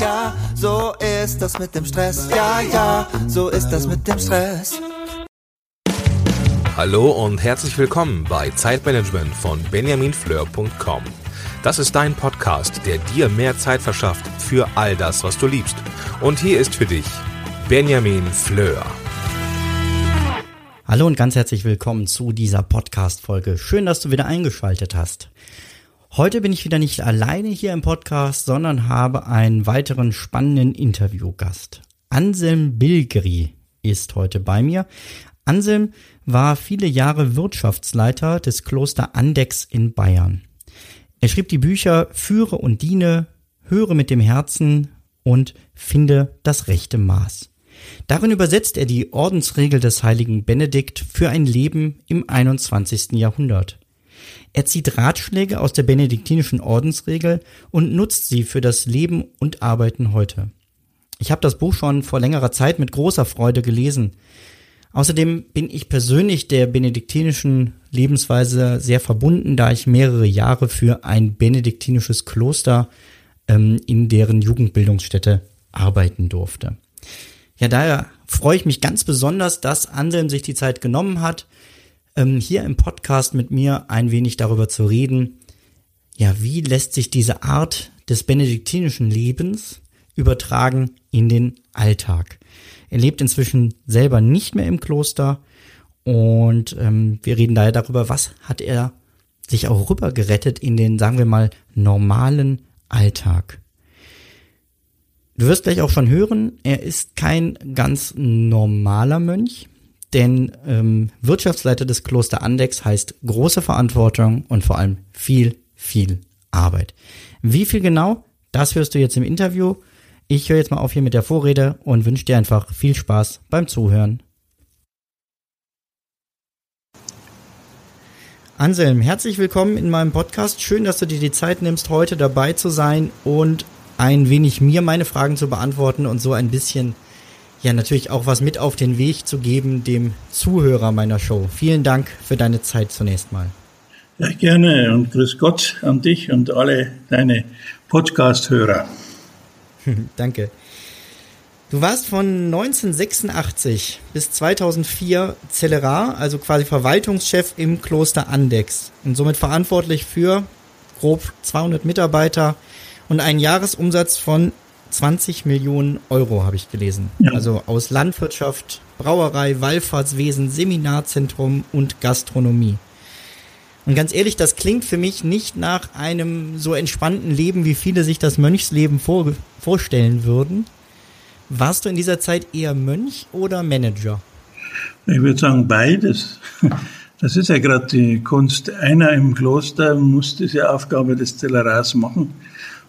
ja, so ist das mit dem Stress. Ja, ja, so ist das mit dem Stress. Hallo und herzlich willkommen bei Zeitmanagement von benjaminfleur.com. Das ist dein Podcast, der dir mehr Zeit verschafft für all das, was du liebst. Und hier ist für dich Benjamin Fleur. Hallo und ganz herzlich willkommen zu dieser Podcast-Folge. Schön, dass du wieder eingeschaltet hast. Heute bin ich wieder nicht alleine hier im Podcast, sondern habe einen weiteren spannenden Interviewgast. Anselm Bilgeri ist heute bei mir. Anselm war viele Jahre Wirtschaftsleiter des Kloster Andex in Bayern. Er schrieb die Bücher Führe und Diene, Höre mit dem Herzen und Finde das rechte Maß. Darin übersetzt er die Ordensregel des heiligen Benedikt für ein Leben im 21. Jahrhundert. Er zieht Ratschläge aus der benediktinischen Ordensregel und nutzt sie für das Leben und Arbeiten heute. Ich habe das Buch schon vor längerer Zeit mit großer Freude gelesen. Außerdem bin ich persönlich der benediktinischen Lebensweise sehr verbunden, da ich mehrere Jahre für ein benediktinisches Kloster ähm, in deren Jugendbildungsstätte arbeiten durfte. Ja, daher freue ich mich ganz besonders, dass Anselm sich die Zeit genommen hat, ähm, hier im Podcast mit mir ein wenig darüber zu reden, ja, wie lässt sich diese Art des benediktinischen Lebens übertragen in den Alltag. Er lebt inzwischen selber nicht mehr im Kloster und ähm, wir reden daher darüber, was hat er sich auch rübergerettet in den, sagen wir mal, normalen Alltag. Du wirst gleich auch schon hören, er ist kein ganz normaler Mönch, denn ähm, Wirtschaftsleiter des Kloster Andex heißt große Verantwortung und vor allem viel, viel Arbeit. Wie viel genau? Das hörst du jetzt im Interview. Ich höre jetzt mal auf hier mit der Vorrede und wünsche dir einfach viel Spaß beim Zuhören. Anselm, herzlich willkommen in meinem Podcast. Schön, dass du dir die Zeit nimmst, heute dabei zu sein und ein wenig mir meine Fragen zu beantworten und so ein bisschen, ja, natürlich auch was mit auf den Weg zu geben dem Zuhörer meiner Show. Vielen Dank für deine Zeit zunächst mal. Ja, gerne und grüß Gott an dich und alle deine Podcast-Hörer. Danke. Du warst von 1986 bis 2004 Zellerar, also quasi Verwaltungschef im Kloster Andex und somit verantwortlich für grob 200 Mitarbeiter, und einen Jahresumsatz von 20 Millionen Euro, habe ich gelesen. Ja. Also aus Landwirtschaft, Brauerei, Wallfahrtswesen, Seminarzentrum und Gastronomie. Und ganz ehrlich, das klingt für mich nicht nach einem so entspannten Leben, wie viele sich das Mönchsleben vor, vorstellen würden. Warst du in dieser Zeit eher Mönch oder Manager? Ich würde sagen beides. Das ist ja gerade die Kunst. Einer im Kloster muss diese Aufgabe des Zellerars machen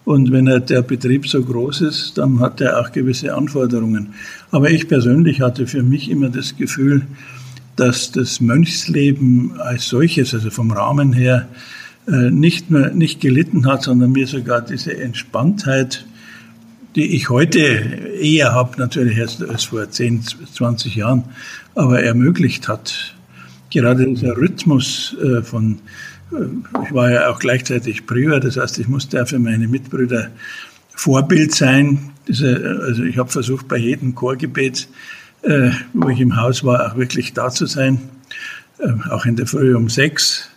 und wenn der Betrieb so groß ist, dann hat er auch gewisse Anforderungen. Aber ich persönlich hatte für mich immer das Gefühl, dass das Mönchsleben als solches, also vom Rahmen her, äh, nicht mehr, nicht gelitten hat, sondern mir sogar diese Entspanntheit, die ich heute eher habe, natürlich als, als vor 10, 20 Jahren, aber ermöglicht hat. Gerade dieser Rhythmus äh, von ich war ja auch gleichzeitig Prior, das heißt, ich musste auch für meine Mitbrüder Vorbild sein. Also ich habe versucht, bei jedem Chorgebet, äh, wo ich im Haus war, auch wirklich da zu sein, äh, auch in der Früh um sechs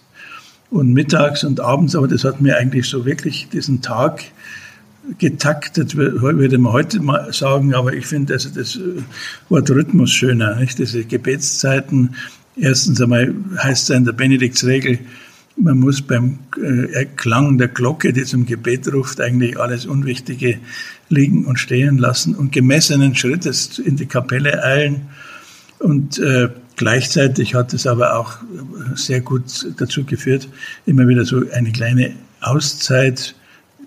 und mittags und abends, aber das hat mir eigentlich so wirklich diesen Tag getaktet, würde man heute mal sagen, aber ich finde also das Wort Rhythmus schöner, nicht? Diese Gebetszeiten, erstens einmal heißt es in der Benediktsregel, man muss beim äh, Klang der Glocke, die zum Gebet ruft, eigentlich alles Unwichtige liegen und stehen lassen und gemessenen Schrittes in die Kapelle eilen. Und äh, gleichzeitig hat es aber auch sehr gut dazu geführt, immer wieder so eine kleine Auszeit,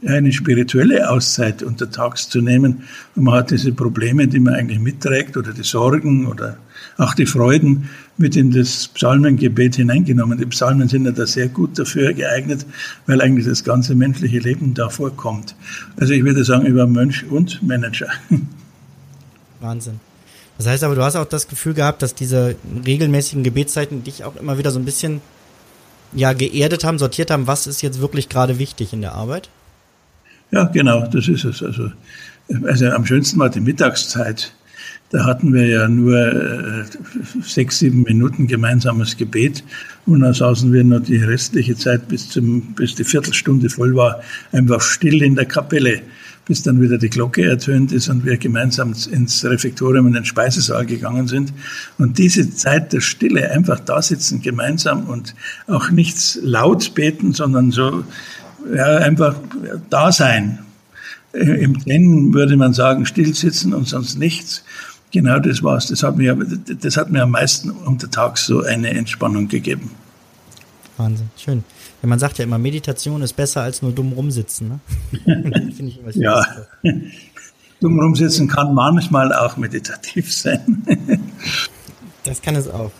eine spirituelle Auszeit untertags zu nehmen. Und man hat diese Probleme, die man eigentlich mitträgt, oder die Sorgen oder auch die Freuden mit in das Psalmengebet hineingenommen. Die Psalmen sind ja da sehr gut dafür geeignet, weil eigentlich das ganze menschliche Leben da vorkommt. Also ich würde sagen, über Mönch und Manager. Wahnsinn. Das heißt aber, du hast auch das Gefühl gehabt, dass diese regelmäßigen Gebetszeiten dich auch immer wieder so ein bisschen ja geerdet haben, sortiert haben, was ist jetzt wirklich gerade wichtig in der Arbeit? Ja, genau, das ist es. Also, also am schönsten war die Mittagszeit. Da hatten wir ja nur äh, sechs, sieben Minuten gemeinsames Gebet und dann saßen wir noch die restliche Zeit bis, zum, bis die Viertelstunde voll war, einfach still in der Kapelle, bis dann wieder die Glocke ertönt ist und wir gemeinsam ins Refektorium in den Speisesaal gegangen sind. Und diese Zeit der Stille, einfach da sitzen gemeinsam und auch nichts laut beten, sondern so ja, einfach da sein. Im Zen würde man sagen, still sitzen und sonst nichts. Genau das war's. Das hat mir, das hat mir am meisten unter Tag so eine Entspannung gegeben. Wahnsinn, schön. Ja, man sagt ja immer, Meditation ist besser als nur dumm rumsitzen. Ne? Finde ich immer ja, dumm rumsitzen kann manchmal auch meditativ sein. das kann es auch.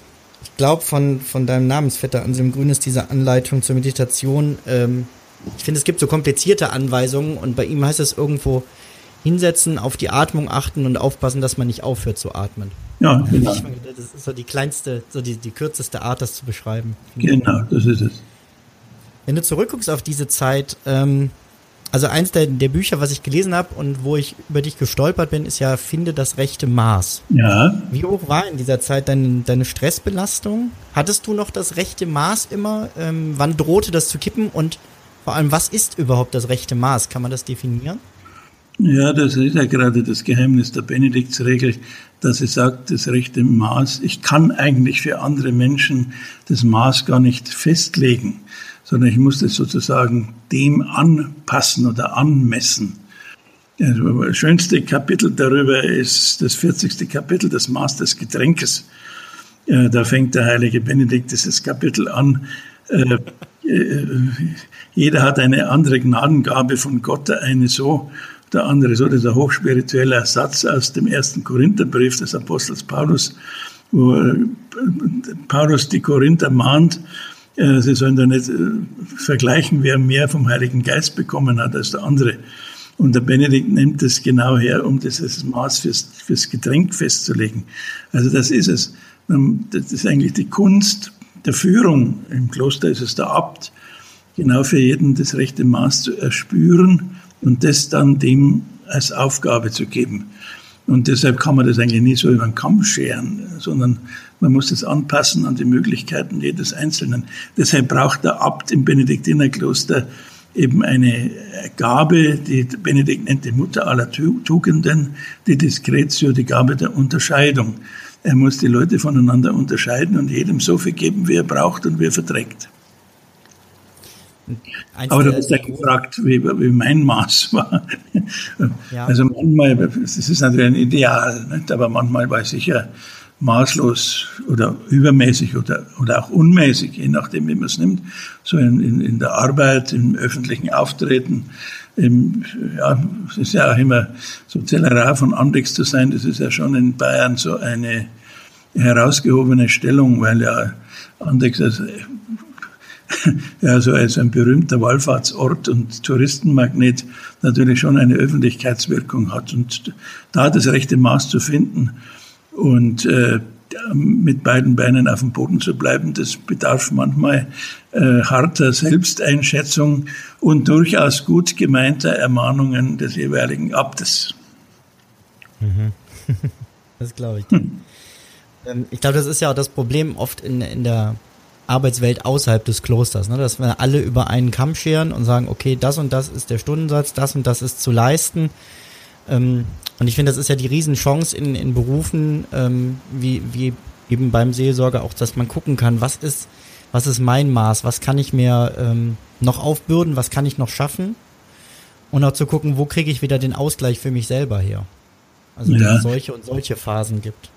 Ich glaube, von, von deinem Namensvetter Anselm Grün ist diese Anleitung zur Meditation. Ähm, ich finde, es gibt so komplizierte Anweisungen und bei ihm heißt es irgendwo, hinsetzen, auf die Atmung achten und aufpassen, dass man nicht aufhört zu atmen. Ja, genau. Das ist so die kleinste, so die, die kürzeste Art, das zu beschreiben. Genau, das ist es. Wenn du zurückguckst auf diese Zeit, ähm, also eins der, der Bücher, was ich gelesen habe und wo ich über dich gestolpert bin, ist ja Finde das rechte Maß. Ja. Wie hoch war in dieser Zeit deine, deine Stressbelastung? Hattest du noch das rechte Maß immer? Ähm, wann drohte das zu kippen? Und vor allem, was ist überhaupt das rechte Maß? Kann man das definieren? Ja, das ist ja gerade das Geheimnis der Benediktsregel, dass sie sagt, das rechte Maß, ich kann eigentlich für andere Menschen das Maß gar nicht festlegen, sondern ich muss das sozusagen dem anpassen oder anmessen. Das schönste Kapitel darüber ist das 40. Kapitel, das Maß des Getränkes. Da fängt der heilige Benedikt dieses Kapitel an. Äh, äh, jeder hat eine andere Gnadengabe von Gott, der eine so der andere so, dieser hochspirituelle Satz aus dem ersten Korintherbrief des Apostels Paulus, wo äh, Paulus die Korinther mahnt, sie sollen da nicht vergleichen, wer mehr vom Heiligen Geist bekommen hat als der andere. Und der Benedikt nimmt das genau her, um dieses Maß fürs, fürs Getränk festzulegen. Also das ist es. Ähm, das ist eigentlich die Kunst der Führung. Im Kloster ist es der Abt, genau für jeden das rechte Maß zu erspüren und das dann dem als Aufgabe zu geben. Und deshalb kann man das eigentlich nie so über den Kamm scheren, sondern man muss das anpassen an die Möglichkeiten jedes Einzelnen. Deshalb braucht der Abt im Benediktinerkloster eben eine Gabe, die Benedikt nennt die Mutter aller Tugenden, die Discretio, die Gabe der Unterscheidung. Er muss die Leute voneinander unterscheiden und jedem so viel geben, wie er braucht und wie er verträgt. Aber du hast ja gefragt, wie, wie, mein Maß war. Ja. Also manchmal, das ist natürlich ein Ideal, nicht? aber manchmal war ich sicher maßlos oder übermäßig oder, oder auch unmäßig, je nachdem, wie man es nimmt. So in, in, in der Arbeit, im öffentlichen Auftreten. Im, ja, es ist ja auch immer so Zellerar von Andex zu sein, das ist ja schon in Bayern so eine herausgehobene Stellung, weil ja Andex also ja, so als ein berühmter Wallfahrtsort und Touristenmagnet natürlich schon eine Öffentlichkeitswirkung hat. Und da das rechte Maß zu finden und äh, mit beiden Beinen auf dem Boden zu bleiben, das bedarf manchmal äh, harter Selbsteinschätzung und durchaus gut gemeinter Ermahnungen des jeweiligen Abtes. Mhm. Das glaube ich. Hm. Ich glaube, das ist ja auch das Problem oft in, in der Arbeitswelt außerhalb des Klosters, ne? dass wir alle über einen Kamm scheren und sagen, okay, das und das ist der Stundensatz, das und das ist zu leisten. Ähm, und ich finde, das ist ja die Riesenchance in, in Berufen, ähm, wie, wie eben beim Seelsorger auch, dass man gucken kann, was ist, was ist mein Maß, was kann ich mir ähm, noch aufbürden, was kann ich noch schaffen und auch zu gucken, wo kriege ich wieder den Ausgleich für mich selber her. Also ja. dass es solche und solche Phasen gibt.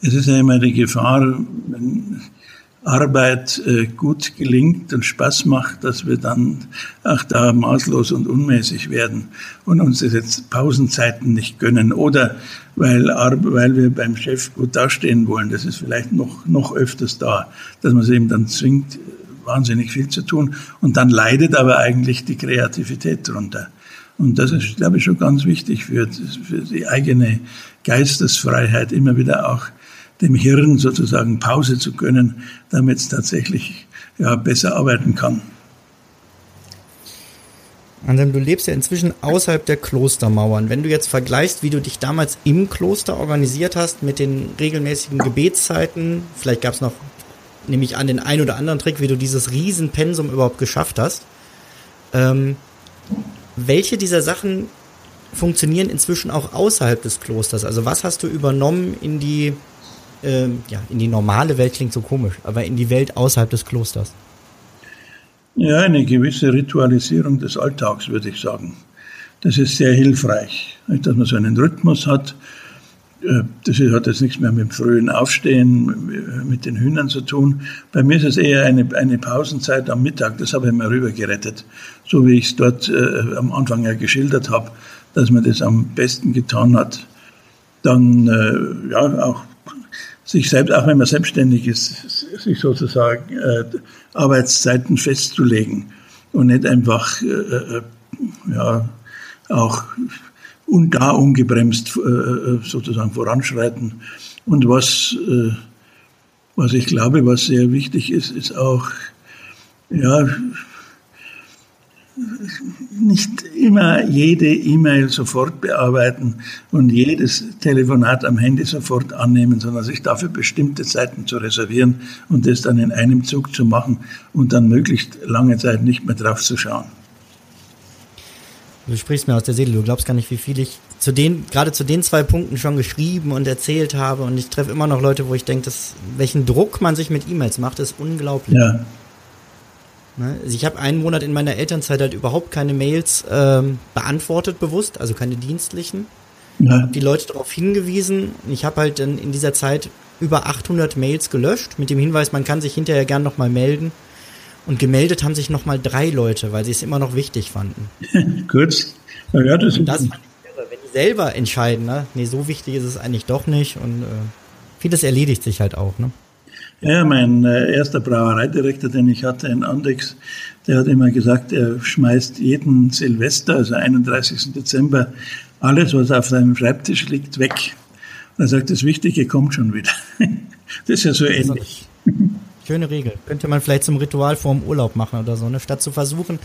Es ist ja immer die Gefahr, wenn Arbeit äh, gut gelingt und Spaß macht, dass wir dann auch da maßlos und unmäßig werden und uns jetzt Pausenzeiten nicht gönnen oder weil, weil wir beim Chef gut dastehen wollen. Das ist vielleicht noch, noch öfters da, dass man es eben dann zwingt, wahnsinnig viel zu tun und dann leidet aber eigentlich die Kreativität darunter. Und das ist, glaube ich, schon ganz wichtig für, für die eigene Geistesfreiheit, immer wieder auch dem Hirn sozusagen Pause zu gönnen, damit es tatsächlich ja, besser arbeiten kann. Anselm, du lebst ja inzwischen außerhalb der Klostermauern. Wenn du jetzt vergleichst, wie du dich damals im Kloster organisiert hast mit den regelmäßigen Gebetszeiten, vielleicht gab es noch, nehme ich an, den ein oder anderen Trick, wie du dieses Riesenpensum überhaupt geschafft hast. Ähm, welche dieser Sachen funktionieren inzwischen auch außerhalb des Klosters? Also was hast du übernommen in die, ähm, ja, in die normale Welt klingt so komisch, aber in die Welt außerhalb des Klosters? Ja, eine gewisse Ritualisierung des Alltags, würde ich sagen. Das ist sehr hilfreich, dass man so einen Rhythmus hat. Äh, das hat jetzt nichts mehr mit dem frühen Aufstehen, mit den Hühnern zu tun. Bei mir ist es eher eine, eine Pausenzeit am Mittag, das habe ich mir rübergerettet. So wie ich es dort äh, am Anfang ja geschildert habe, dass man das am besten getan hat. Dann, äh, ja, auch sich selbst, auch wenn man selbstständig ist, sich sozusagen äh, Arbeitszeiten festzulegen und nicht einfach äh, äh, ja auch und da ungebremst äh, äh, sozusagen voranschreiten. Und was äh, was ich glaube, was sehr wichtig ist, ist auch ja nicht immer jede E-Mail sofort bearbeiten und jedes Telefonat am Handy sofort annehmen, sondern sich dafür bestimmte Zeiten zu reservieren und das dann in einem Zug zu machen und dann möglichst lange Zeit nicht mehr drauf zu schauen. Du sprichst mir aus der Seele, du glaubst gar nicht, wie viel ich zu den, gerade zu den zwei Punkten schon geschrieben und erzählt habe und ich treffe immer noch Leute, wo ich denke, dass, welchen Druck man sich mit E-Mails macht, ist unglaublich. Ja. Ne? Also ich habe einen Monat in meiner Elternzeit halt überhaupt keine Mails ähm, beantwortet bewusst, also keine dienstlichen. Ja. Hab die Leute darauf hingewiesen. Ich habe halt dann in dieser Zeit über 800 Mails gelöscht mit dem Hinweis, man kann sich hinterher gern nochmal melden. Und gemeldet haben sich nochmal drei Leute, weil sie es immer noch wichtig fanden. Kurz. Ja, das, und das fand ich irre, wenn die selber entscheiden, ne? Nee, so wichtig ist es eigentlich doch nicht. Und äh, vieles erledigt sich halt auch, ne? Ja, mein äh, erster Brauereidirektor, den ich hatte in Andex, der hat immer gesagt, er schmeißt jeden Silvester, also 31. Dezember, alles, was auf seinem Schreibtisch liegt, weg. Und er sagt, das Wichtige kommt schon wieder. Das ist ja so ähnlich. Schöne Regel. Könnte man vielleicht zum Ritual vorm Urlaub machen oder so, ne? Statt zu versuchen.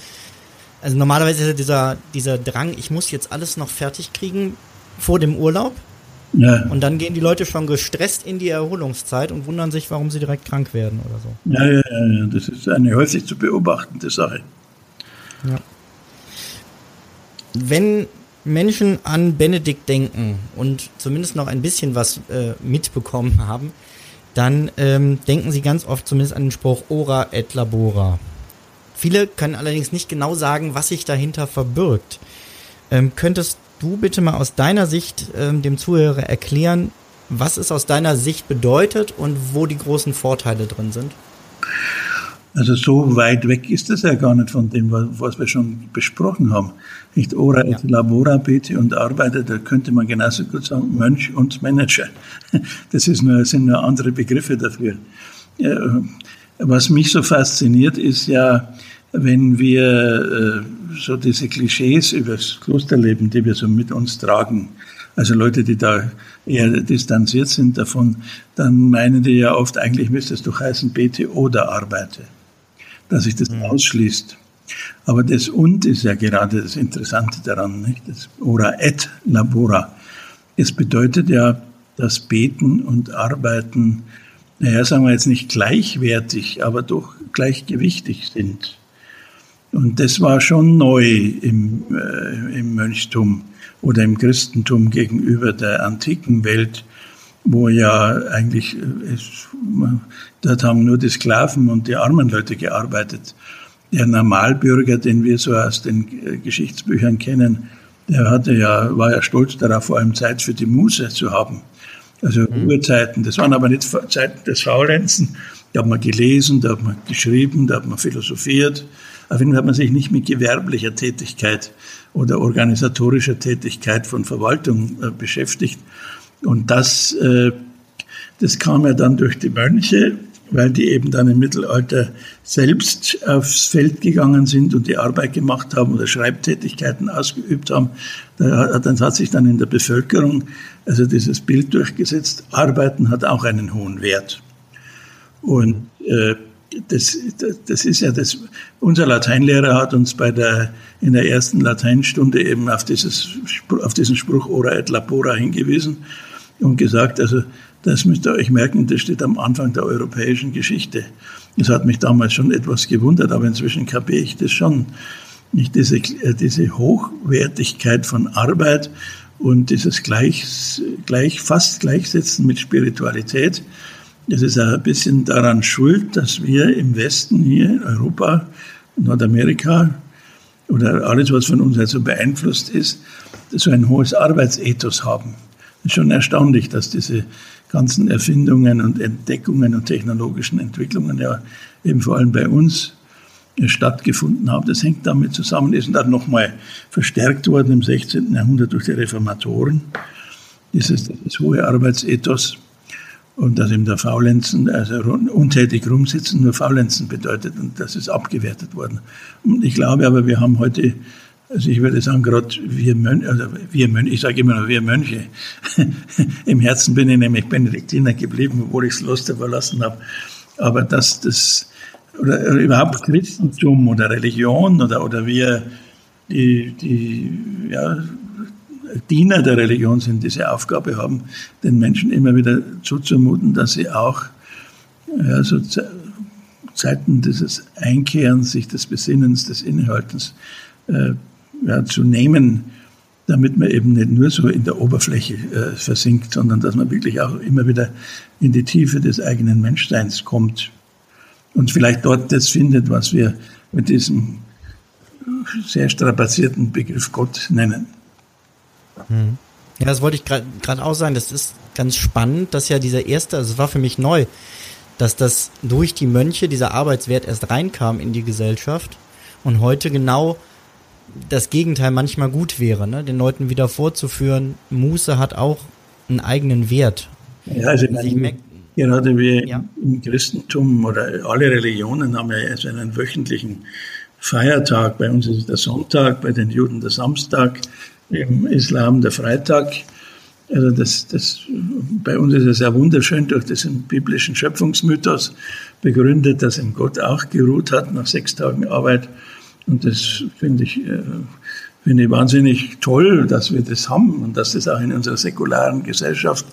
Also normalerweise ist ja dieser, dieser Drang, ich muss jetzt alles noch fertig kriegen vor dem Urlaub. Ja. Und dann gehen die Leute schon gestresst in die Erholungszeit und wundern sich, warum sie direkt krank werden oder so. Ja, ja, ja, das ist eine häufig zu beobachtende Sache. Ja. Wenn Menschen an Benedikt denken und zumindest noch ein bisschen was äh, mitbekommen haben, dann ähm, denken sie ganz oft zumindest an den Spruch Ora et labora. Viele können allerdings nicht genau sagen, was sich dahinter verbirgt. Ähm, könntest du bitte mal aus deiner Sicht ähm, dem Zuhörer erklären, was es aus deiner Sicht bedeutet und wo die großen Vorteile drin sind? Also so weit weg ist das ja gar nicht von dem, was wir schon besprochen haben. Nicht Ora ja. et labora, bete und arbeite, da könnte man genauso gut sagen Mönch und Manager. Das ist nur, sind nur andere Begriffe dafür. Was mich so fasziniert, ist ja, wenn wir äh, so diese Klischees über das Klosterleben, die wir so mit uns tragen, also Leute, die da eher distanziert sind davon, dann meinen die ja oft, eigentlich müsste es doch heißen, bete oder arbeite, dass sich das mhm. ausschließt. Aber das und ist ja gerade das Interessante daran, nicht? Das ora et labora. Es bedeutet ja, dass Beten und Arbeiten, naja, sagen wir jetzt nicht gleichwertig, aber doch gleichgewichtig sind. Und das war schon neu im, äh, im Mönchtum oder im Christentum gegenüber der antiken Welt, wo ja eigentlich, äh, es, dort haben nur die Sklaven und die armen Leute gearbeitet. Der Normalbürger, den wir so aus den äh, Geschichtsbüchern kennen, der hatte ja, war ja stolz darauf, vor allem Zeit für die Muse zu haben. Also mhm. Ruhezeiten. Das waren aber nicht Zeiten des Faulenzen. Da hat man gelesen, da hat man geschrieben, da hat man philosophiert. Auf jeden Fall hat man sich nicht mit gewerblicher Tätigkeit oder organisatorischer Tätigkeit von Verwaltung äh, beschäftigt. Und das, äh, das kam ja dann durch die Mönche, weil die eben dann im Mittelalter selbst aufs Feld gegangen sind und die Arbeit gemacht haben oder Schreibtätigkeiten ausgeübt haben. Da hat, dann hat sich dann in der Bevölkerung also dieses Bild durchgesetzt, Arbeiten hat auch einen hohen Wert. Und äh, das, das ist ja das, unser Lateinlehrer hat uns bei der, in der ersten Lateinstunde eben auf, dieses, auf diesen Spruch ora et labora hingewiesen und gesagt, also das müsst ihr euch merken, das steht am Anfang der europäischen Geschichte. Das hat mich damals schon etwas gewundert, aber inzwischen kapiere ich das schon. Nicht diese, diese Hochwertigkeit von Arbeit und dieses gleich, gleich, fast Gleichsetzen mit Spiritualität, das ist ein bisschen daran schuld, dass wir im Westen hier Europa, Nordamerika oder alles, was von uns also beeinflusst ist, so ein hohes Arbeitsethos haben. Es ist schon erstaunlich, dass diese ganzen Erfindungen und Entdeckungen und technologischen Entwicklungen ja eben vor allem bei uns stattgefunden haben. Das hängt damit zusammen, ist dann nochmal verstärkt worden im 16. Jahrhundert durch die Reformatoren, dieses, dieses hohe Arbeitsethos und dass eben der Faulenzen, also untätig rumsitzen, nur Faulenzen bedeutet und das ist abgewertet worden. Und ich glaube aber, wir haben heute also ich würde sagen, gerade wir Mönche, also wir Mönche, ich sage immer noch wir Mönche. Im Herzen bin ich nämlich Benediktiner geblieben, obwohl ich das Kloster verlassen habe. Aber dass das, oder, überhaupt Christentum oder Religion oder, oder wir, die, die ja, Diener der Religion sind, diese Aufgabe haben, den Menschen immer wieder zuzumuten, dass sie auch ja, so Zeiten dieses Einkehrens, sich des Besinnens, des Innehaltens äh, ja, zu nehmen, damit man eben nicht nur so in der Oberfläche äh, versinkt, sondern dass man wirklich auch immer wieder in die Tiefe des eigenen Menschseins kommt und vielleicht dort das findet, was wir mit diesem sehr strapazierten Begriff Gott nennen. Hm. Ja, das wollte ich gerade auch sagen. Das ist ganz spannend, dass ja dieser erste, also es war für mich neu, dass das durch die Mönche dieser Arbeitswert erst reinkam in die Gesellschaft und heute genau das Gegenteil manchmal gut wäre, ne? den Leuten wieder vorzuführen, Muße hat auch einen eigenen Wert. Ja, also ich meine, gerade wie ja. im Christentum oder alle Religionen haben ja also einen wöchentlichen Feiertag. Bei uns ist es der Sonntag, bei den Juden der Samstag, im Islam der Freitag. Also das, das, bei uns ist es ja wunderschön durch diesen biblischen Schöpfungsmythos begründet, dass im Gott auch geruht hat nach sechs Tagen Arbeit und das finde ich, äh, finde ich wahnsinnig toll, dass wir das haben und dass das auch in unserer säkularen Gesellschaft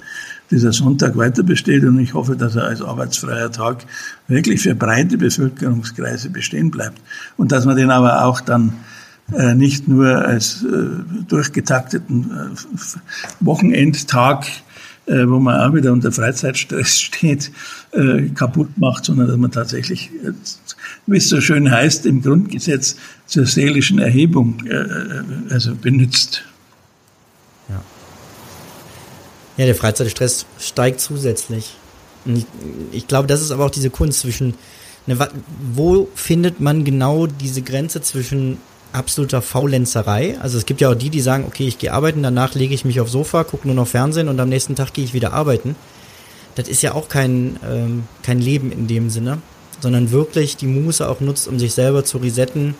dieser Sonntag weiter besteht. Und ich hoffe, dass er als arbeitsfreier Tag wirklich für breite Bevölkerungskreise bestehen bleibt. Und dass man den aber auch dann nicht nur als äh, durchgetakteten Wochenendtag äh, wo man auch wieder unter Freizeitstress steht, äh, kaputt macht, sondern dass man tatsächlich, äh, wie es so schön heißt im Grundgesetz, zur seelischen Erhebung äh, äh, also benutzt. Ja. ja, der Freizeitstress steigt zusätzlich. Ich, ich glaube, das ist aber auch diese Kunst zwischen, ne, wo findet man genau diese Grenze zwischen absoluter Faulenzerei. Also es gibt ja auch die, die sagen, okay, ich gehe arbeiten, danach lege ich mich aufs Sofa, gucke nur noch Fernsehen und am nächsten Tag gehe ich wieder arbeiten. Das ist ja auch kein, ähm, kein Leben in dem Sinne, sondern wirklich die Muße auch nutzt, um sich selber zu resetten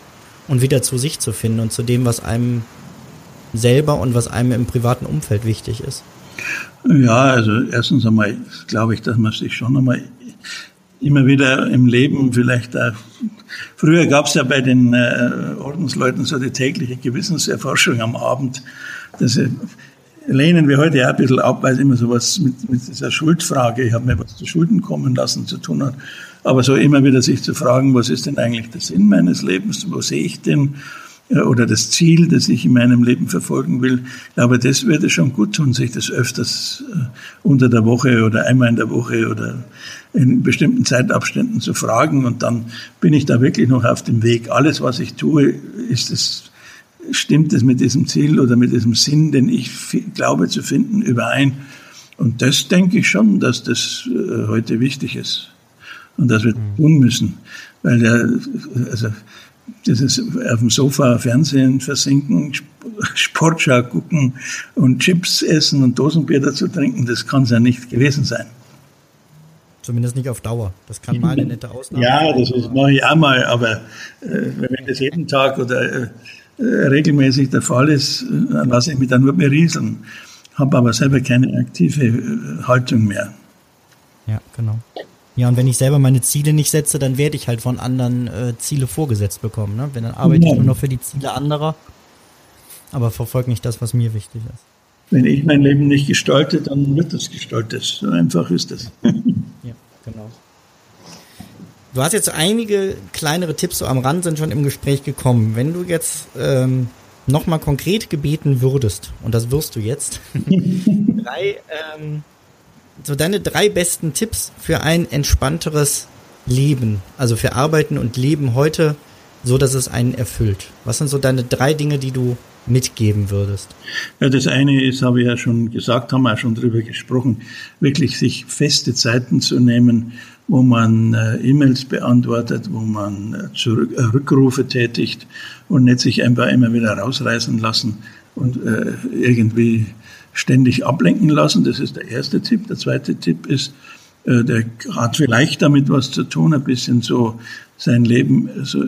und wieder zu sich zu finden und zu dem, was einem selber und was einem im privaten Umfeld wichtig ist. Ja, also erstens einmal glaube ich, dass man sich schon einmal immer wieder im Leben vielleicht auch Früher gab es ja bei den äh, Ordensleuten so die tägliche Gewissenserforschung am Abend. Das lehnen wir heute auch ein bisschen ab, weil es immer so was mit, mit dieser Schuldfrage, ich habe mir was zu Schulden kommen lassen, zu tun hat. Aber so immer wieder sich zu fragen, was ist denn eigentlich der Sinn meines Lebens? Wo sehe ich denn? Äh, oder das Ziel, das ich in meinem Leben verfolgen will. Aber das würde schon gut tun, sich das öfters äh, unter der Woche oder einmal in der Woche oder in bestimmten Zeitabständen zu fragen. Und dann bin ich da wirklich noch auf dem Weg. Alles, was ich tue, ist es, stimmt es mit diesem Ziel oder mit diesem Sinn, den ich glaube zu finden, überein. Und das denke ich schon, dass das äh, heute wichtig ist. Und dass wir mhm. tun müssen. Weil der, also, dieses auf dem Sofa Fernsehen versinken, Sportschau gucken und Chips essen und Dosenbier dazu trinken, das kann es ja nicht gewesen sein. Zumindest nicht auf Dauer. Das kann mal eine nette Ausnahme Ja, das mache ich auch mal, aber äh, wenn das jeden Tag oder äh, regelmäßig der Fall ist, dann lasse ich mich dann nur berieseln, habe aber selber keine aktive äh, Haltung mehr. Ja, genau. Ja, und wenn ich selber meine Ziele nicht setze, dann werde ich halt von anderen äh, Ziele vorgesetzt bekommen. Ne? Wenn dann arbeite ja. ich nur noch für die Ziele anderer, aber verfolge nicht das, was mir wichtig ist. Wenn ich mein Leben nicht gestalte, dann wird es gestaltet. So einfach ist es. ja, genau. Du hast jetzt einige kleinere Tipps so am Rand sind schon im Gespräch gekommen. Wenn du jetzt ähm, nochmal konkret gebeten würdest, und das wirst du jetzt, drei, ähm, so deine drei besten Tipps für ein entspannteres Leben, also für Arbeiten und Leben heute, so dass es einen erfüllt. Was sind so deine drei Dinge, die du mitgeben würdest? Ja, das eine ist, habe ich ja schon gesagt, haben wir auch schon drüber gesprochen, wirklich sich feste Zeiten zu nehmen, wo man äh, E-Mails beantwortet, wo man äh, zurück, äh, Rückrufe tätigt und nicht sich einfach immer wieder rausreißen lassen und irgendwie ständig ablenken lassen. Das ist der erste Tipp. Der zweite Tipp ist, äh, der hat vielleicht damit was zu tun, ein bisschen so sein Leben so,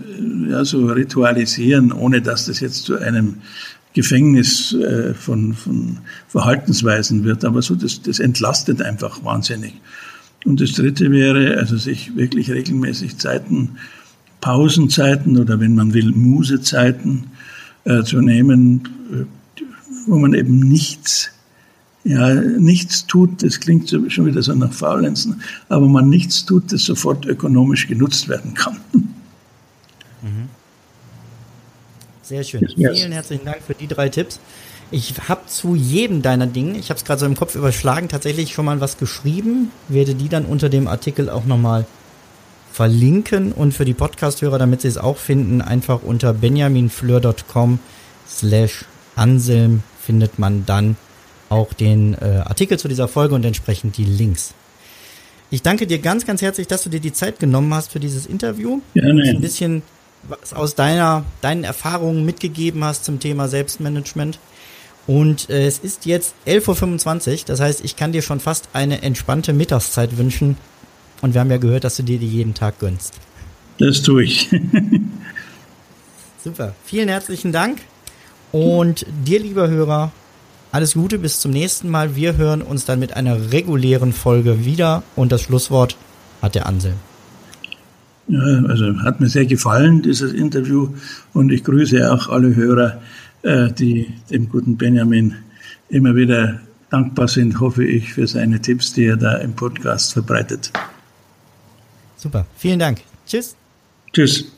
ja, so ritualisieren, ohne dass das jetzt zu einem Gefängnis äh, von, von Verhaltensweisen wird. Aber so, das, das entlastet einfach wahnsinnig. Und das dritte wäre, also sich wirklich regelmäßig Zeiten, Pausenzeiten oder wenn man will, Musezeiten äh, zu nehmen, äh, wo man eben nichts, ja, nichts tut, das klingt schon wieder so nach Faulenzen, aber man nichts tut, das sofort ökonomisch genutzt werden kann. Mhm. Sehr schön. Vielen herzlichen Dank für die drei Tipps. Ich habe zu jedem deiner Dinge, ich habe es gerade so im Kopf überschlagen, tatsächlich schon mal was geschrieben, werde die dann unter dem Artikel auch nochmal verlinken und für die Podcast-Hörer, damit sie es auch finden, einfach unter benjaminfleur.com slash Anselm findet man dann auch den äh, Artikel zu dieser Folge und entsprechend die Links. Ich danke dir ganz, ganz herzlich, dass du dir die Zeit genommen hast für dieses Interview. Gerne. Ein bisschen was aus deiner, deinen Erfahrungen mitgegeben hast zum Thema Selbstmanagement. Und äh, es ist jetzt 11.25 Uhr, das heißt, ich kann dir schon fast eine entspannte Mittagszeit wünschen. Und wir haben ja gehört, dass du dir die jeden Tag gönnst. Das tue ich. Super. Vielen herzlichen Dank. Und dir, lieber Hörer, alles Gute, bis zum nächsten Mal. Wir hören uns dann mit einer regulären Folge wieder. Und das Schlusswort hat der Anselm. Ja, also hat mir sehr gefallen, dieses Interview. Und ich grüße auch alle Hörer äh, die dem guten Benjamin immer wieder dankbar sind, hoffe ich, für seine Tipps, die er da im Podcast verbreitet. Super, vielen Dank. Tschüss. Tschüss.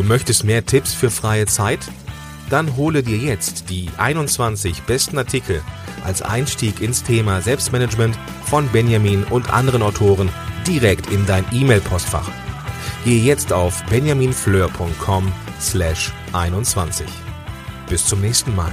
Du möchtest mehr Tipps für freie Zeit? Dann hole dir jetzt die 21 besten Artikel als Einstieg ins Thema Selbstmanagement von Benjamin und anderen Autoren direkt in dein E-Mail-Postfach. Gehe jetzt auf benjaminfleur.com slash 21. Bis zum nächsten Mal.